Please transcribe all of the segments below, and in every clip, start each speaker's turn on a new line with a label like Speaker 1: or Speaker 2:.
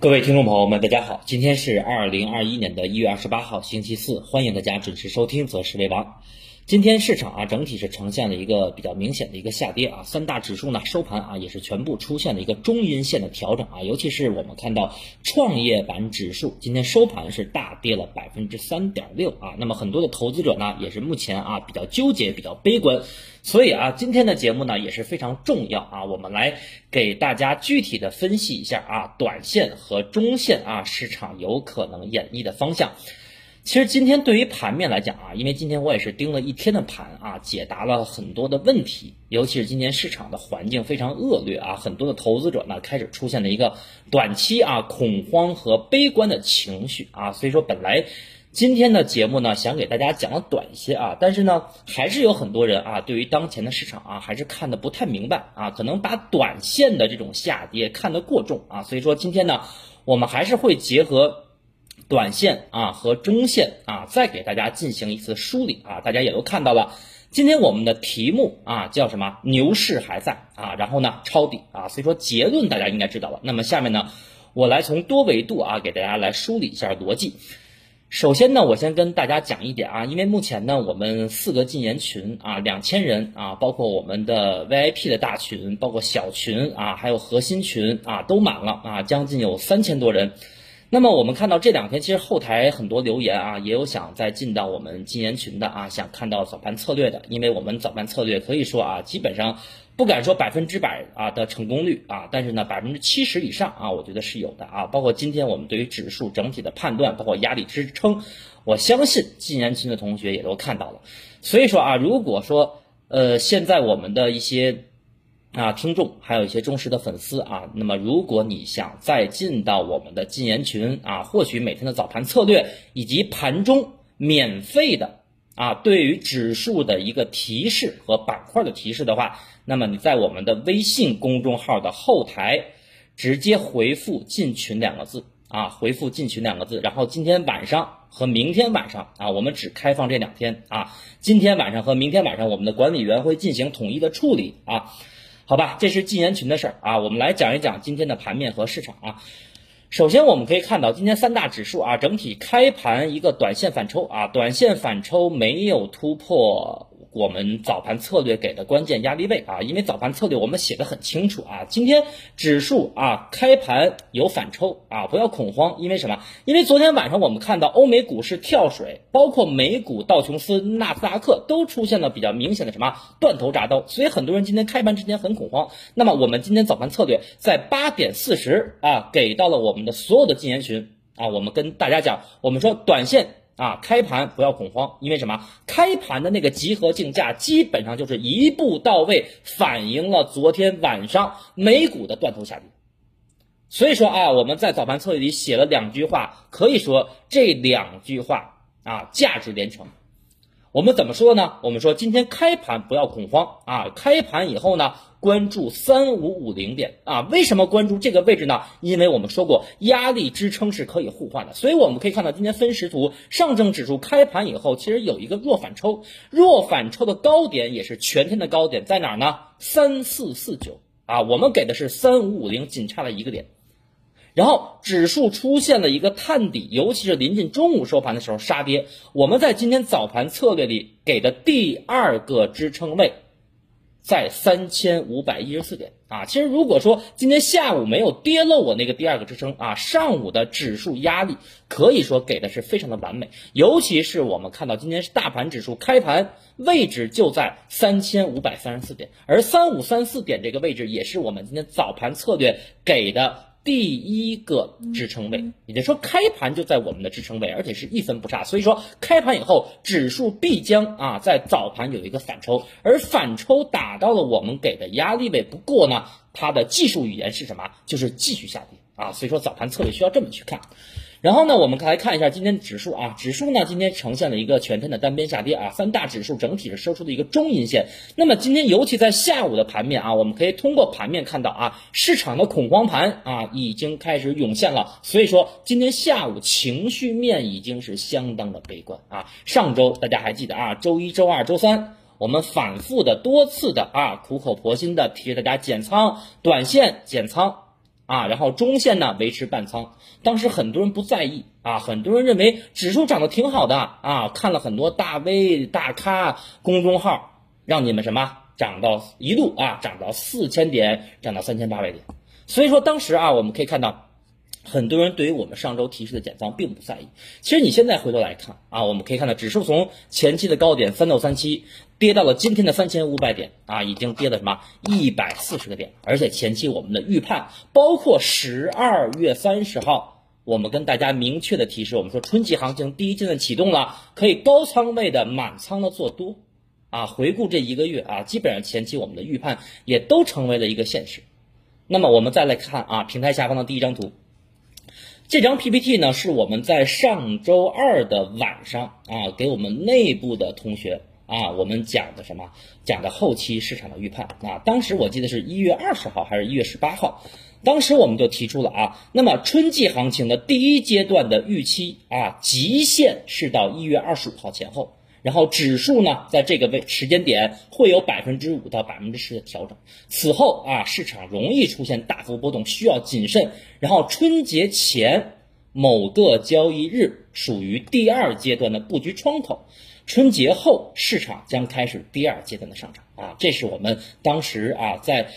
Speaker 1: 各位听众朋友们，大家好，今天是二零二一年的一月二十八号，星期四，欢迎大家准时收听《择时为王》。今天市场啊，整体是呈现了一个比较明显的一个下跌啊，三大指数呢收盘啊也是全部出现了一个中阴线的调整啊，尤其是我们看到创业板指数今天收盘是大跌了百分之三点六啊，那么很多的投资者呢也是目前啊比较纠结、比较悲观，所以啊今天的节目呢也是非常重要啊，我们来给大家具体的分析一下啊，短线和中线啊市场有可能演绎的方向。其实今天对于盘面来讲啊，因为今天我也是盯了一天的盘啊，解答了很多的问题，尤其是今天市场的环境非常恶劣啊，很多的投资者呢开始出现了一个短期啊恐慌和悲观的情绪啊，所以说本来今天的节目呢想给大家讲的短一些啊，但是呢还是有很多人啊对于当前的市场啊还是看的不太明白啊，可能把短线的这种下跌看得过重啊，所以说今天呢我们还是会结合。短线啊和中线啊，再给大家进行一次梳理啊，大家也都看到了，今天我们的题目啊叫什么？牛市还在啊，然后呢抄底啊，所以说结论大家应该知道了。那么下面呢，我来从多维度啊给大家来梳理一下逻辑。首先呢，我先跟大家讲一点啊，因为目前呢我们四个禁言群啊两千人啊，包括我们的 VIP 的大群，包括小群啊，还有核心群啊都满了啊，将近有三千多人。那么我们看到这两天，其实后台很多留言啊，也有想再进到我们禁言群的啊，想看到早盘策略的，因为我们早盘策略可以说啊，基本上不敢说百分之百啊的成功率啊，但是呢百分之七十以上啊，我觉得是有的啊。包括今天我们对于指数整体的判断，包括压力支撑，我相信禁言群的同学也都看到了。所以说啊，如果说呃现在我们的一些。啊，听众还有一些忠实的粉丝啊，那么如果你想再进到我们的禁言群啊，获取每天的早盘策略以及盘中免费的啊，对于指数的一个提示和板块的提示的话，那么你在我们的微信公众号的后台直接回复“进群”两个字啊，回复“进群”两个字，然后今天晚上和明天晚上啊，我们只开放这两天啊，今天晚上和明天晚上，我们的管理员会进行统一的处理啊。好吧，这是禁言群的事儿啊，我们来讲一讲今天的盘面和市场啊。首先我们可以看到，今天三大指数啊，整体开盘一个短线反抽啊，短线反抽没有突破。我们早盘策略给的关键压力位啊，因为早盘策略我们写的很清楚啊。今天指数啊开盘有反抽啊，不要恐慌，因为什么？因为昨天晚上我们看到欧美股市跳水，包括美股道琼斯、纳斯达克都出现了比较明显的什么断头铡刀，所以很多人今天开盘之前很恐慌。那么我们今天早盘策略在八点四十啊给到了我们的所有的禁言群啊，我们跟大家讲，我们说短线。啊，开盘不要恐慌，因为什么？开盘的那个集合竞价基本上就是一步到位，反映了昨天晚上美股的断头下跌。所以说啊，我们在早盘策略里写了两句话，可以说这两句话啊价值连城。我们怎么说呢？我们说今天开盘不要恐慌啊，开盘以后呢？关注三五五零点啊？为什么关注这个位置呢？因为我们说过压力支撑是可以互换的，所以我们可以看到今天分时图，上证指数开盘以后其实有一个弱反抽，弱反抽的高点也是全天的高点在哪儿呢？三四四九啊，我们给的是三五五零，仅差了一个点，然后指数出现了一个探底，尤其是临近中午收盘的时候杀跌，我们在今天早盘策略里给的第二个支撑位。在三千五百一十四点啊，其实如果说今天下午没有跌漏我那个第二个支撑啊，上午的指数压力可以说给的是非常的完美，尤其是我们看到今天是大盘指数开盘位置就在三千五百三十四点，而三五三四点这个位置也是我们今天早盘策略给的。第一个支撑位，也就是说开盘就在我们的支撑位，而且是一分不差。所以说开盘以后，指数必将啊在早盘有一个反抽，而反抽打到了我们给的压力位。不过呢，它的技术语言是什么？就是继续下跌啊。所以说早盘策略需要这么去看。然后呢，我们来看一下今天指数啊，指数呢今天呈现了一个全天的单边下跌啊，三大指数整体是收出的一个中阴线。那么今天尤其在下午的盘面啊，我们可以通过盘面看到啊，市场的恐慌盘啊已经开始涌现了。所以说今天下午情绪面已经是相当的悲观啊。上周大家还记得啊，周一周二周三我们反复的多次的啊苦口婆心的提示大家减仓，短线减仓。啊，然后中线呢维持半仓。当时很多人不在意啊，很多人认为指数涨得挺好的啊，看了很多大 V 大咖公众号，让你们什么涨到一度啊涨到四千点，涨到三千八百点。所以说当时啊，我们可以看到。很多人对于我们上周提示的减仓并不在意。其实你现在回头来看啊，我们可以看到指数从前期的高点三六三七跌到了今天的三千五百点啊，已经跌了什么一百四十个点。而且前期我们的预判，包括十二月三十号，我们跟大家明确的提示，我们说春季行情第一阶段启动了，可以高仓位的满仓的做多啊。回顾这一个月啊，基本上前期我们的预判也都成为了一个现实。那么我们再来看啊，平台下方的第一张图。这张 PPT 呢，是我们在上周二的晚上啊，给我们内部的同学啊，我们讲的什么？讲的后期市场的预判啊。当时我记得是一月二十号还是一月十八号，当时我们就提出了啊，那么春季行情的第一阶段的预期啊，极限是到一月二十五号前后。然后指数呢，在这个位时间点会有百分之五到百分之十的调整，此后啊，市场容易出现大幅波动，需要谨慎。然后春节前某个交易日属于第二阶段的布局窗口，春节后市场将开始第二阶段的上涨啊，这是我们当时啊，在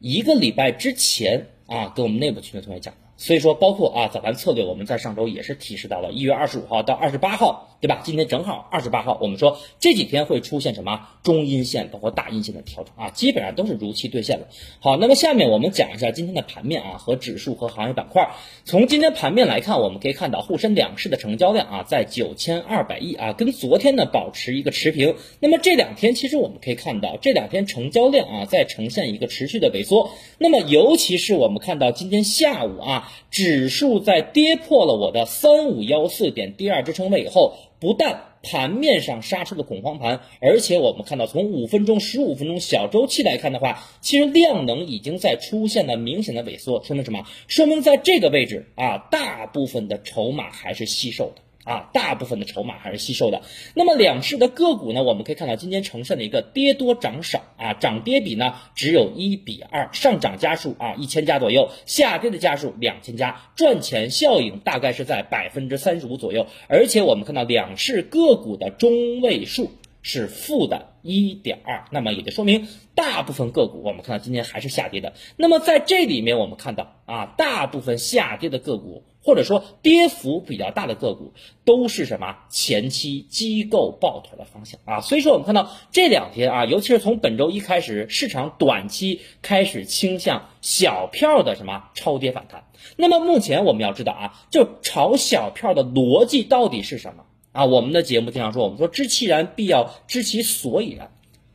Speaker 1: 一个礼拜之前啊，跟我们内部群的同学讲。所以说，包括啊早盘策略，我们在上周也是提示到了一月二十五号到二十八号，对吧？今天正好二十八号，我们说这几天会出现什么中阴线，包括大阴线的调整啊，基本上都是如期兑现了。好，那么下面我们讲一下今天的盘面啊和指数和行业板块。从今天盘面来看，我们可以看到沪深两市的成交量啊在九千二百亿啊，跟昨天呢保持一个持平。那么这两天其实我们可以看到，这两天成交量啊在呈现一个持续的萎缩。那么尤其是我们看到今天下午啊。指数在跌破了我的三五幺四点第二支撑位以后，不但盘面上杀出了恐慌盘，而且我们看到从五分钟、十五分钟小周期来看的话，其实量能已经在出现了明显的萎缩，说明什么？说明在这个位置啊，大部分的筹码还是吸售的。啊，大部分的筹码还是吸收的。那么两市的个股呢？我们可以看到今天呈现的一个跌多涨少啊，涨跌比呢只有一比二，上涨家数啊一千家左右，下跌的家数两千家，赚钱效应大概是在百分之三十五左右。而且我们看到两市个股的中位数是负的。一点二，那么也就说明大部分个股我们看到今天还是下跌的。那么在这里面我们看到啊，大部分下跌的个股或者说跌幅比较大的个股都是什么前期机构抱团的方向啊。所以说我们看到这两天啊，尤其是从本周一开始，市场短期开始倾向小票的什么超跌反弹。那么目前我们要知道啊，就炒小票的逻辑到底是什么？啊，我们的节目经常说，我们说知其然必要知其所以然。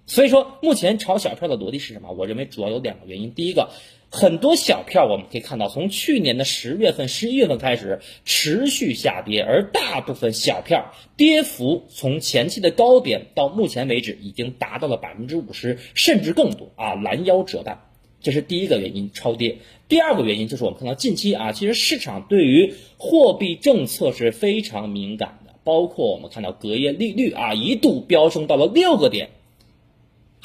Speaker 1: 所以说，目前炒小票的逻辑是什么？我认为主要有两个原因。第一个，很多小票我们可以看到，从去年的十月份、十一月份开始持续下跌，而大部分小票跌幅从前期的高点到目前为止已经达到了百分之五十，甚至更多啊，拦腰折半。这是第一个原因，超跌。第二个原因就是我们看到近期啊，其实市场对于货币政策是非常敏感的。包括我们看到隔夜利率啊一度飙升到了六个点，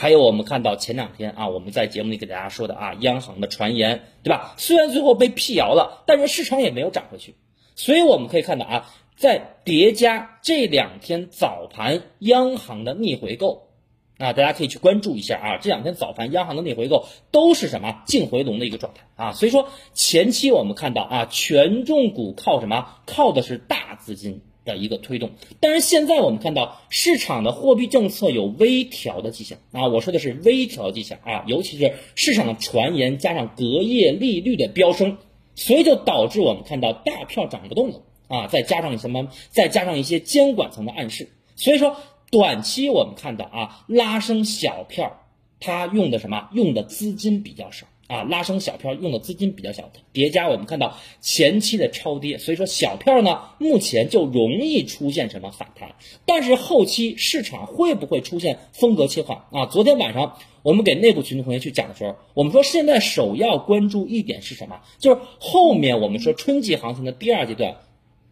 Speaker 1: 还有我们看到前两天啊我们在节目里给大家说的啊央行的传言对吧？虽然最后被辟谣了，但是市场也没有涨回去。所以我们可以看到啊，在叠加这两天早盘央行的逆回购啊，大家可以去关注一下啊，这两天早盘央行的逆回购都是什么净回笼的一个状态啊。所以说前期我们看到啊权重股靠什么？靠的是大资金。的一个推动，但是现在我们看到市场的货币政策有微调的迹象啊，我说的是微调迹象啊，尤其是市场的传言加上隔夜利率的飙升，所以就导致我们看到大票涨不动了啊，再加上什么，再加上一些监管层的暗示，所以说短期我们看到啊，拉升小票，它用的什么？用的资金比较少。啊，拉升小票用的资金比较小，叠加我们看到前期的超跌，所以说小票呢目前就容易出现什么反弹，但是后期市场会不会出现风格切换啊？昨天晚上我们给内部群的同学去讲的时候，我们说现在首要关注一点是什么？就是后面我们说春季行情的第二阶段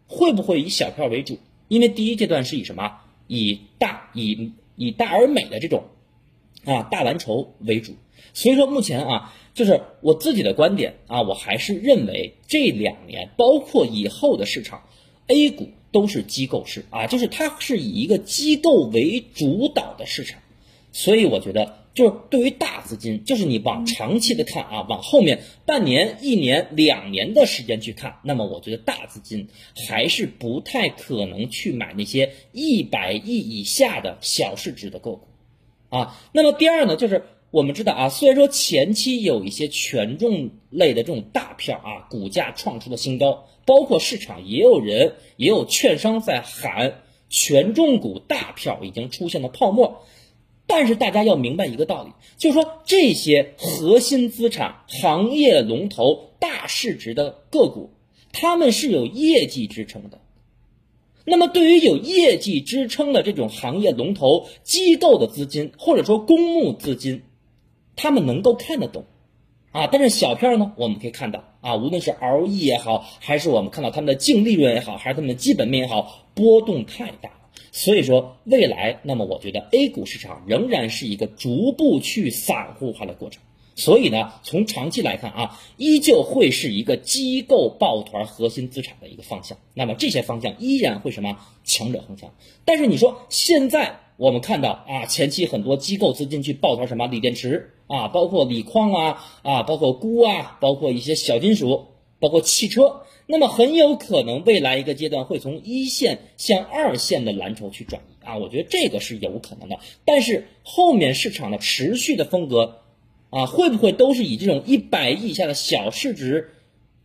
Speaker 1: 会不会以小票为主？因为第一阶段是以什么？以大以以大而美的这种啊大蓝筹为主。所以说目前啊，就是我自己的观点啊，我还是认为这两年包括以后的市场，A 股都是机构市啊，就是它是以一个机构为主导的市场，所以我觉得。就是对于大资金，就是你往长期的看啊，往后面半年、一年、两年的时间去看，那么我觉得大资金还是不太可能去买那些一百亿以下的小市值的个股，啊，那么第二呢，就是我们知道啊，虽然说前期有一些权重类的这种大票啊，股价创出了新高，包括市场也有人也有券商在喊权重股大票已经出现了泡沫。但是大家要明白一个道理，就是说这些核心资产、行业龙头、大市值的个股，他们是有业绩支撑的。那么对于有业绩支撑的这种行业龙头机构的资金，或者说公募资金，他们能够看得懂啊。但是小票呢，我们可以看到啊，无论是 ROE 也好，还是我们看到他们的净利润也好，还是他们的基本面也好，波动太大。所以说，未来，那么我觉得 A 股市场仍然是一个逐步去散户化的过程。所以呢，从长期来看啊，依旧会是一个机构抱团核心资产的一个方向。那么这些方向依然会什么强者恒强。但是你说现在我们看到啊，前期很多机构资金去抱团什么锂电池啊，包括锂矿啊啊，包括钴啊，包括一些小金属，包括汽车。那么很有可能未来一个阶段会从一线向二线的蓝筹去转移啊，我觉得这个是有可能的。但是后面市场的持续的风格啊，会不会都是以这种一百亿以下的小市值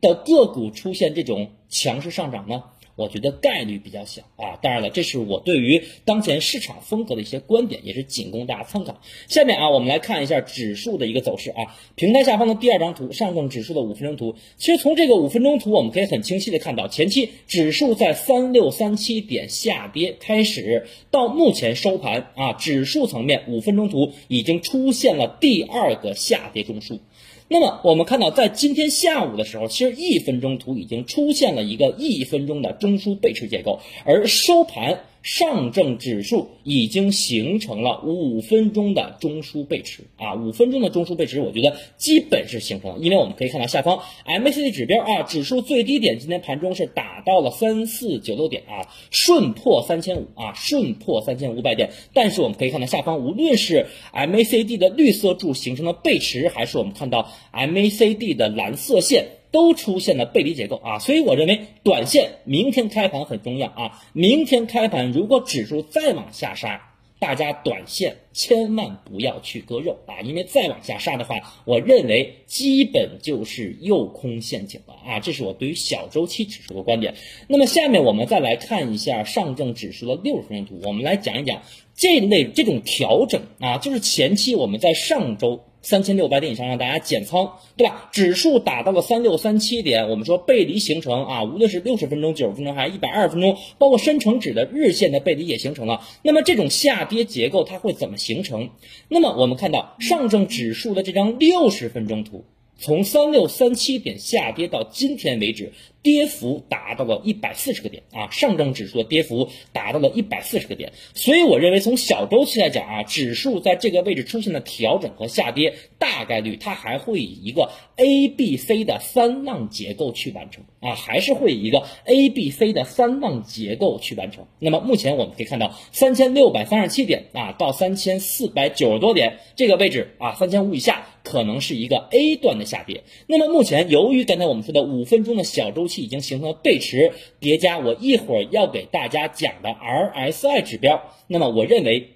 Speaker 1: 的个股出现这种强势上涨呢？我觉得概率比较小啊，当然了，这是我对于当前市场风格的一些观点，也是仅供大家参考。下面啊，我们来看一下指数的一个走势啊。平台下方的第二张图，上证指数的五分钟图。其实从这个五分钟图，我们可以很清晰的看到，前期指数在三六三七点下跌开始，到目前收盘啊，指数层面五分钟图已经出现了第二个下跌中枢。那么我们看到，在今天下午的时候，其实一分钟图已经出现了一个一分钟的中枢背驰结构，而收盘。上证指数已经形成了五分钟的中枢背驰啊，五分钟的中枢背驰，我觉得基本是形成了，因为我们可以看到下方 MACD 指标啊，指数最低点今天盘中是打到了三四九六点啊，顺破三千五啊，顺破三千五百点，但是我们可以看到下方，无论是 MACD 的绿色柱形成了背驰，还是我们看到 MACD 的蓝色线。都出现了背离结构啊，所以我认为短线明天开盘很重要啊。明天开盘如果指数再往下杀，大家短线千万不要去割肉啊，因为再往下杀的话，我认为基本就是诱空陷阱了啊。这是我对于小周期指数的观点。那么下面我们再来看一下上证指数的六十分钟图，我们来讲一讲这类这种调整啊，就是前期我们在上周。三千六百点以上让大家减仓，对吧？指数打到了三六三七点，我们说背离形成啊，无论是六十分钟、九十分钟还是一百二十分钟，包括深成指的日线的背离也形成了。那么这种下跌结构它会怎么形成？那么我们看到上证指数的这张六十分钟图。从三六三七点下跌到今天为止，跌幅达到了一百四十个点啊！上证指数的跌幅达到了一百四十个点，所以我认为从小周期来讲啊，指数在这个位置出现了调整和下跌，大概率它还会以一个 A B C 的三浪结构去完成啊，还是会以一个 A B C 的三浪结构去完成。那么目前我们可以看到三千六百三十七点啊到三千四百九十多点这个位置啊，三千五以下。可能是一个 A 段的下跌。那么目前，由于刚才我们说的五分钟的小周期已经形成了背驰叠加，我一会儿要给大家讲的 RSI 指标，那么我认为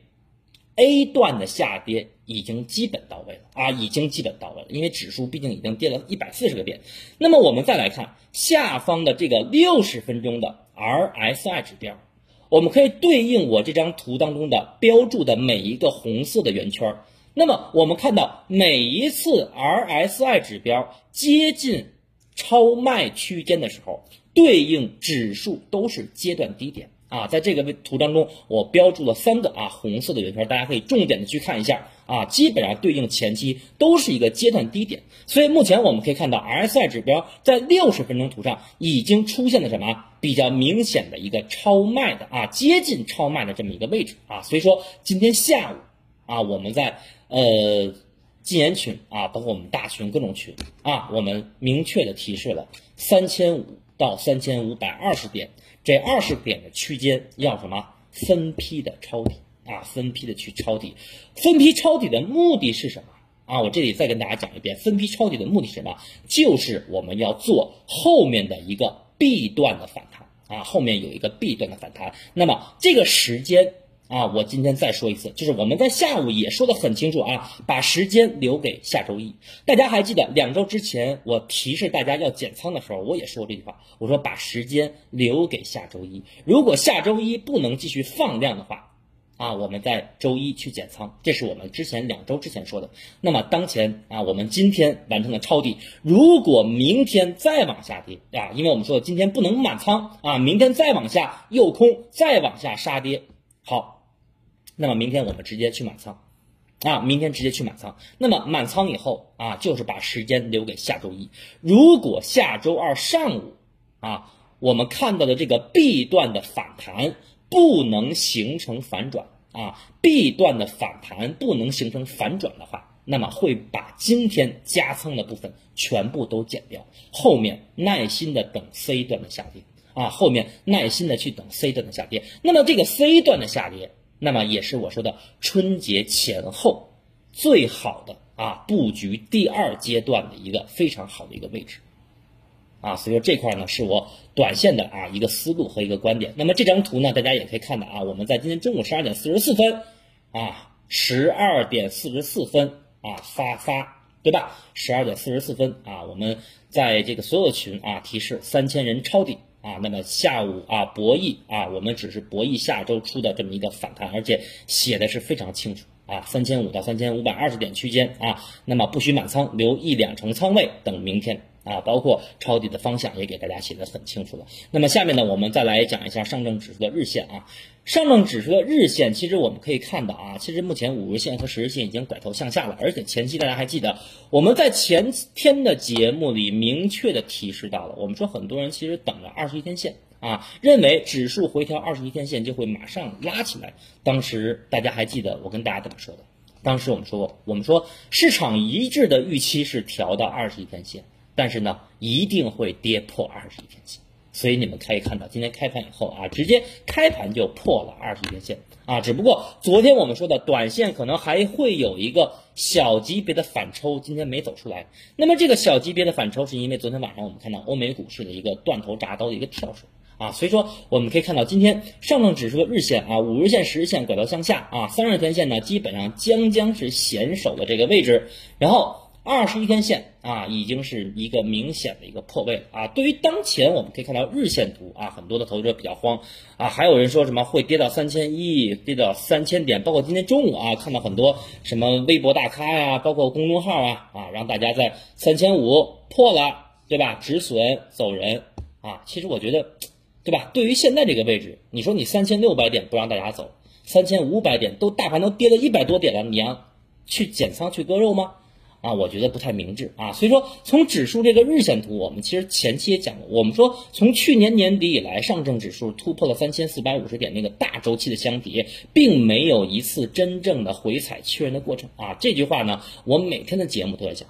Speaker 1: A 段的下跌已经基本到位了啊，已经基本到位了。因为指数毕竟已经跌了一百四十个点。那么我们再来看下方的这个六十分钟的 RSI 指标，我们可以对应我这张图当中的标注的每一个红色的圆圈。那么我们看到每一次 RSI 指标接近超卖区间的时候，对应指数都是阶段低点啊。在这个图当中，我标注了三个啊红色的圆圈，大家可以重点的去看一下啊。基本上对应前期都是一个阶段低点，所以目前我们可以看到 RSI 指标在六十分钟图上已经出现了什么比较明显的一个超卖的啊接近超卖的这么一个位置啊。所以说今天下午。啊，我们在呃禁言群啊，包括我们大群各种群啊，我们明确的提示了三千五到三千五百二十点这二十点的区间要什么分批的抄底啊，分批的去抄底，分批抄底的目的是什么啊？我这里再跟大家讲一遍，分批抄底的目的是什么？就是我们要做后面的一个 B 段的反弹啊，后面有一个 B 段的反弹，那么这个时间。啊，我今天再说一次，就是我们在下午也说的很清楚啊，把时间留给下周一。大家还记得两周之前我提示大家要减仓的时候，我也说过这句话，我说把时间留给下周一。如果下周一不能继续放量的话，啊，我们在周一去减仓，这是我们之前两周之前说的。那么当前啊，我们今天完成了抄底，如果明天再往下跌啊，因为我们说今天不能满仓啊，明天再往下诱空，再往下杀跌，好。那么明天我们直接去满仓，啊，明天直接去满仓。那么满仓以后啊，就是把时间留给下周一。如果下周二上午啊，我们看到的这个 B 段的反弹不能形成反转啊，B 段的反弹不能形成反转的话，那么会把今天加仓的部分全部都减掉，后面耐心的等 C 段的下跌啊，后面耐心的去等 C 段的下跌。那么这个 C 段的下跌。那么也是我说的春节前后最好的啊布局第二阶段的一个非常好的一个位置，啊，所以说这块呢是我短线的啊一个思路和一个观点。那么这张图呢，大家也可以看到啊，我们在今天中午十二点四十四分啊，十二点四十四分啊发发对吧？十二点四十四分啊，我们在这个所有群啊提示三千人抄底。啊，那么下午啊，博弈啊，我们只是博弈下周出的这么一个反弹，而且写的是非常清楚。啊，三千五到三千五百二十点区间啊，那么不许满仓，留一两成仓位等明天。啊，包括抄底的方向也给大家写的很清楚了。那么下面呢，我们再来讲一下上证指数的日线啊。上证指数的日线，其实我们可以看到啊，其实目前五日线和十日线已经拐头向下了，而且前期大家还记得，我们在前天的节目里明确的提示到了，我们说很多人其实等着二十一天线啊，认为指数回调二十一天线就会马上拉起来。当时大家还记得我跟大家怎么说的？当时我们说，我们说市场一致的预期是调到二十一天线。但是呢，一定会跌破二十一天线，所以你们可以看到，今天开盘以后啊，直接开盘就破了二十一天线啊。只不过昨天我们说的短线可能还会有一个小级别的反抽，今天没走出来。那么这个小级别的反抽，是因为昨天晚上我们看到欧美股市的一个断头铡刀的一个跳水啊。所以说我们可以看到，今天上证指数的日线啊，五日线、十日线拐到向下啊，三十天线呢基本上将将是险守的这个位置，然后。二十一天线啊，已经是一个明显的一个破位了啊。对于当前，我们可以看到日线图啊，很多的投资者比较慌啊。还有人说什么会跌到三千一，跌到三千点，包括今天中午啊，看到很多什么微博大咖呀，包括公众号啊啊，让大家在三千五破了，对吧？止损走人啊。其实我觉得，对吧？对于现在这个位置，你说你三千六百点不让大家走，三千五百点都大盘都跌了一百多点了，你要去减仓去割肉吗？啊，我觉得不太明智啊，所以说从指数这个日线图，我们其实前期也讲过，我们说从去年年底以来，上证指数突破了三千四百五十点那个大周期的箱体，并没有一次真正的回踩确认的过程啊。这句话呢，我每天的节目都在讲，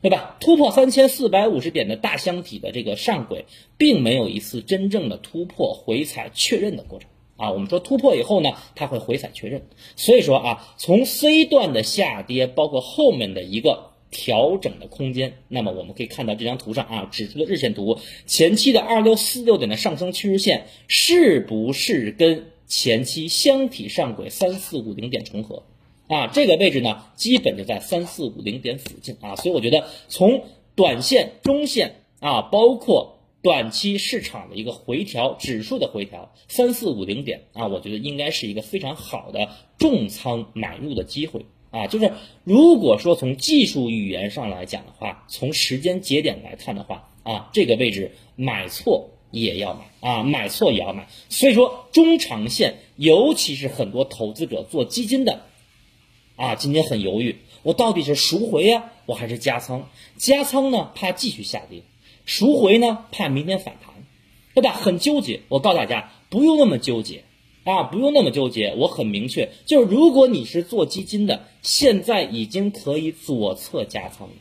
Speaker 1: 对吧？突破三千四百五十点的大箱体的这个上轨，并没有一次真正的突破回踩确认的过程。啊，我们说突破以后呢，它会回踩确认，所以说啊，从 C 段的下跌，包括后面的一个调整的空间，那么我们可以看到这张图上啊，指出的日线图前期的二六四六点的上升趋势线是不是跟前期箱体上轨三四五零点重合？啊，这个位置呢，基本就在三四五零点附近啊，所以我觉得从短线、中线啊，包括。短期市场的一个回调，指数的回调三四五零点啊，我觉得应该是一个非常好的重仓买入的机会啊。就是如果说从技术语言上来讲的话，从时间节点来看的话啊，这个位置买错也要买啊，买错也要买。所以说中长线，尤其是很多投资者做基金的啊，今天很犹豫，我到底是赎回呀，我还是加仓？加仓呢，怕继续下跌。赎回呢，怕明天反弹，对吧？很纠结。我告诉大家，不用那么纠结啊，不用那么纠结。我很明确，就是如果你是做基金的，现在已经可以左侧加仓了。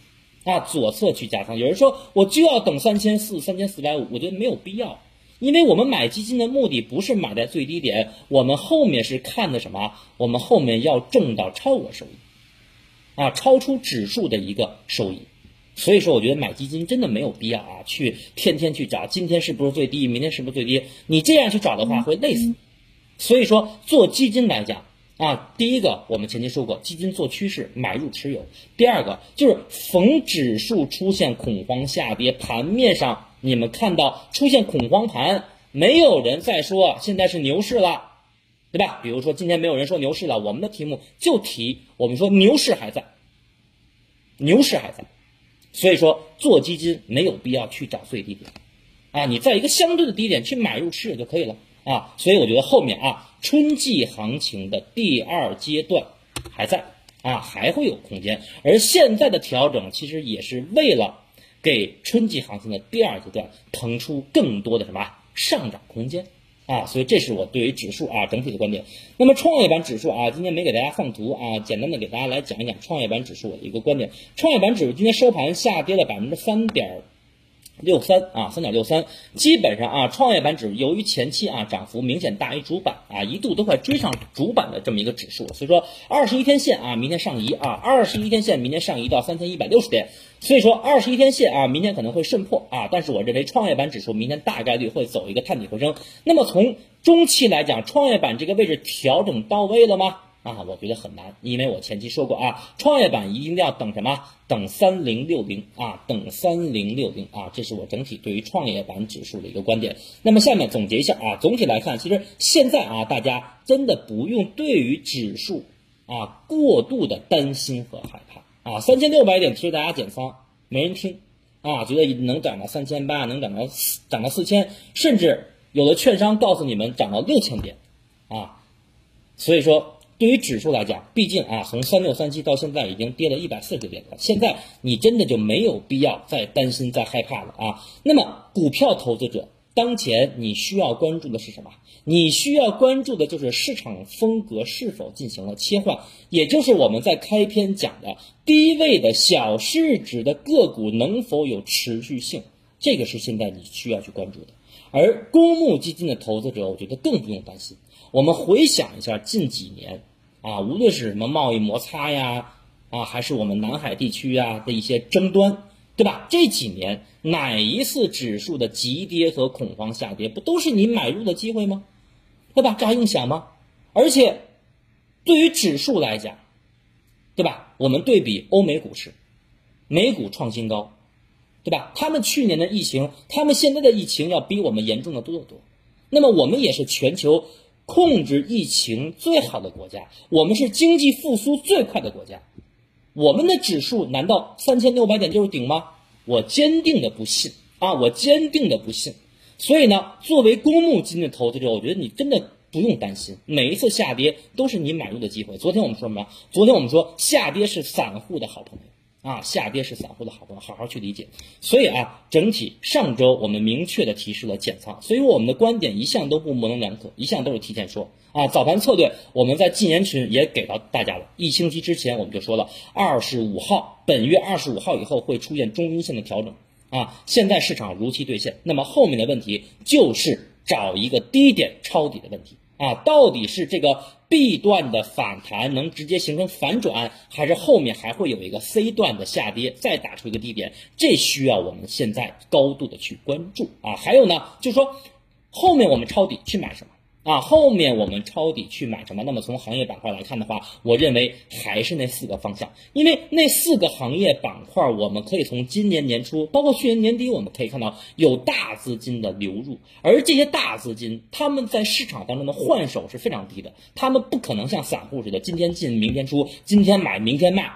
Speaker 1: 啊，左侧去加仓。有人说我就要等三千四、三千四百五，我觉得没有必要，因为我们买基金的目的不是买在最低点，我们后面是看的什么？我们后面要挣到超额收益，啊，超出指数的一个收益。所以说，我觉得买基金真的没有必要啊，去天天去找今天是不是最低，明天是不是最低？你这样去找的话会累死。所以说，做基金来讲。啊，第一个我们前期说过，基金做趋势买入持有。第二个就是逢指数出现恐慌下跌，盘面上你们看到出现恐慌盘，没有人再说现在是牛市了，对吧？比如说今天没有人说牛市了，我们的题目就提我们说牛市还在，牛市还在，所以说做基金没有必要去找最低点，啊，你在一个相对的低点去买入持有就可以了。啊，所以我觉得后面啊，春季行情的第二阶段还在啊，还会有空间。而现在的调整其实也是为了给春季行情的第二阶段腾出更多的什么上涨空间啊。所以这是我对于指数啊整体的观点。那么创业板指数啊，今天没给大家放图啊，简单的给大家来讲一讲创业板指数的一个观点。创业板指数今天收盘下跌了百分之三点。六三啊，三点六三，基本上啊，创业板指由于前期啊涨幅明显大于主板啊，一度都快追上主板的这么一个指数，所以说二十一天线啊，明天上移啊，二十一天线明天上移到三千一百六十点，所以说二十一天线啊，明天可能会顺破啊，但是我认为创业板指数明天大概率会走一个探底回升。那么从中期来讲，创业板这个位置调整到位了吗？啊，我觉得很难，因为我前期说过啊，创业板一定要等什么？等三零六零啊，等三零六零啊，这是我整体对于创业板指数的一个观点。那么下面总结一下啊，总体来看，其实现在啊，大家真的不用对于指数啊过度的担心和害怕啊。三千六百点其实大家减仓没人听啊，觉得能涨到三千八，能涨到涨到四千，甚至有的券商告诉你们涨到六千点啊，所以说。对于指数来讲，毕竟啊，从三六三七到现在已经跌了一百四十点了。现在你真的就没有必要再担心、再害怕了啊。那么，股票投资者当前你需要关注的是什么？你需要关注的就是市场风格是否进行了切换，也就是我们在开篇讲的低位的小市值的个股能否有持续性，这个是现在你需要去关注的。而公募基金的投资者，我觉得更不用担心。我们回想一下近几年，啊，无论是什么贸易摩擦呀，啊，还是我们南海地区啊的一些争端，对吧？这几年哪一次指数的急跌和恐慌下跌，不都是你买入的机会吗？对吧？这还用想吗？而且，对于指数来讲，对吧？我们对比欧美股市，美股创新高，对吧？他们去年的疫情，他们现在的疫情要比我们严重的多得多。那么我们也是全球。控制疫情最好的国家，我们是经济复苏最快的国家，我们的指数难道三千六百点就是顶吗？我坚定的不信啊！我坚定的不信。所以呢，作为公募基金的投资者，我觉得你真的不用担心，每一次下跌都是你买入的机会。昨天我们说什么？昨天我们说下跌是散户的好朋友。啊，下跌是散户的好朋友，好好去理解。所以啊，整体上周我们明确的提示了减仓，所以我们的观点一向都不模棱两可，一向都是提前说啊。早盘策略我们在禁言群也给到大家了，一星期之前我们就说了，二十五号，本月二十五号以后会出现中阴线的调整啊。现在市场如期兑现，那么后面的问题就是找一个低点抄底的问题。啊，到底是这个 B 段的反弹能直接形成反转，还是后面还会有一个 C 段的下跌，再打出一个低点？这需要我们现在高度的去关注啊。还有呢，就是说后面我们抄底去买什么？啊，后面我们抄底去买什么？那么从行业板块来看的话，我认为还是那四个方向，因为那四个行业板块，我们可以从今年年初，包括去年年底，我们可以看到有大资金的流入，而这些大资金他们在市场当中的换手是非常低的，他们不可能像散户似的，今天进明天出，今天买明天卖。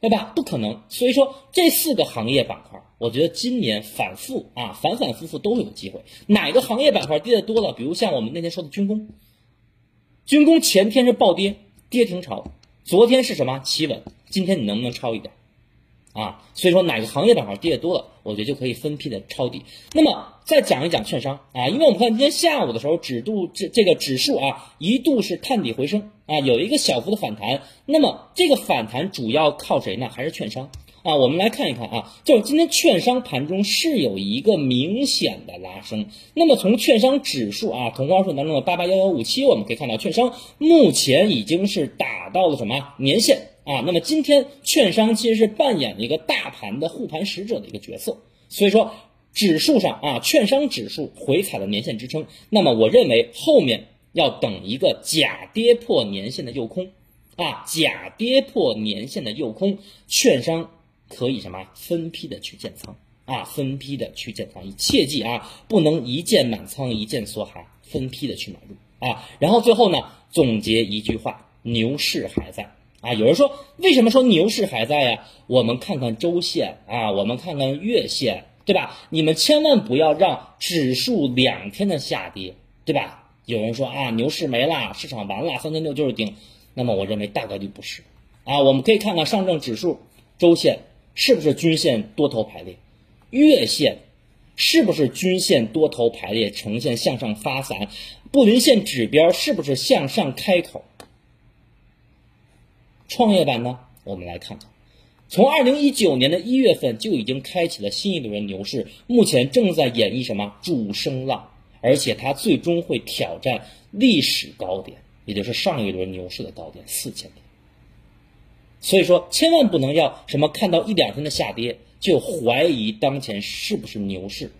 Speaker 1: 对吧？不可能。所以说，这四个行业板块，我觉得今年反复啊，反反复复都有机会。哪个行业板块跌的多了？比如像我们那天说的军工，军工前天是暴跌，跌停潮；昨天是什么企稳？今天你能不能抄一点？啊，所以说哪个行业板块跌的多了，我觉得就可以分批的抄底。那么再讲一讲券商啊，因为我们看今天下午的时候，指度这这个指数啊一度是探底回升啊，有一个小幅的反弹。那么这个反弹主要靠谁呢？还是券商啊？我们来看一看啊，就是今天券商盘中是有一个明显的拉升。那么从券商指数啊，同花顺当中的八八幺幺五七，我们可以看到券商目前已经是打到了什么年线。啊，那么今天券商其实是扮演了一个大盘的护盘使者的一个角色，所以说指数上啊，券商指数回踩了年线支撑，那么我认为后面要等一个假跌破年线的诱空，啊，假跌破年线的诱空，券商可以什么分批的去建仓啊，分批的去建仓，切记啊，不能一键满仓一键梭哈，分批的去买入啊，然后最后呢，总结一句话，牛市还在。啊，有人说为什么说牛市还在呀？我们看看周线啊，我们看看月线，对吧？你们千万不要让指数两天的下跌，对吧？有人说啊，牛市没了，市场完了，三千六就是顶。那么我认为大概率不是。啊，我们可以看看上证指数周线是不是均线多头排列，月线是不是均线多头排列呈现向上发散，布林线指标是不是向上开口？创业板呢？我们来看看，从二零一九年的一月份就已经开启了新一轮牛市，目前正在演绎什么主升浪，而且它最终会挑战历史高点，也就是上一轮牛市的高点四千点。所以说，千万不能要什么看到一两天的下跌就怀疑当前是不是牛市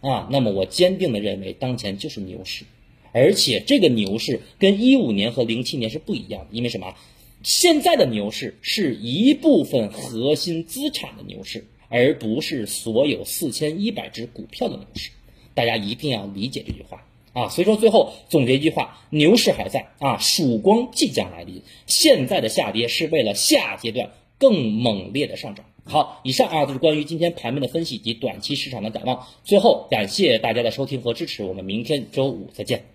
Speaker 1: 啊？那么我坚定的认为，当前就是牛市，而且这个牛市跟一五年和零七年是不一样的，因为什么？现在的牛市是一部分核心资产的牛市，而不是所有四千一百只股票的牛市。大家一定要理解这句话啊！所以说，最后总结一句话：牛市还在啊，曙光即将来临。现在的下跌是为了下阶段更猛烈的上涨。好，以上啊就是关于今天盘面的分析及短期市场的展望。最后，感谢大家的收听和支持，我们明天周五再见。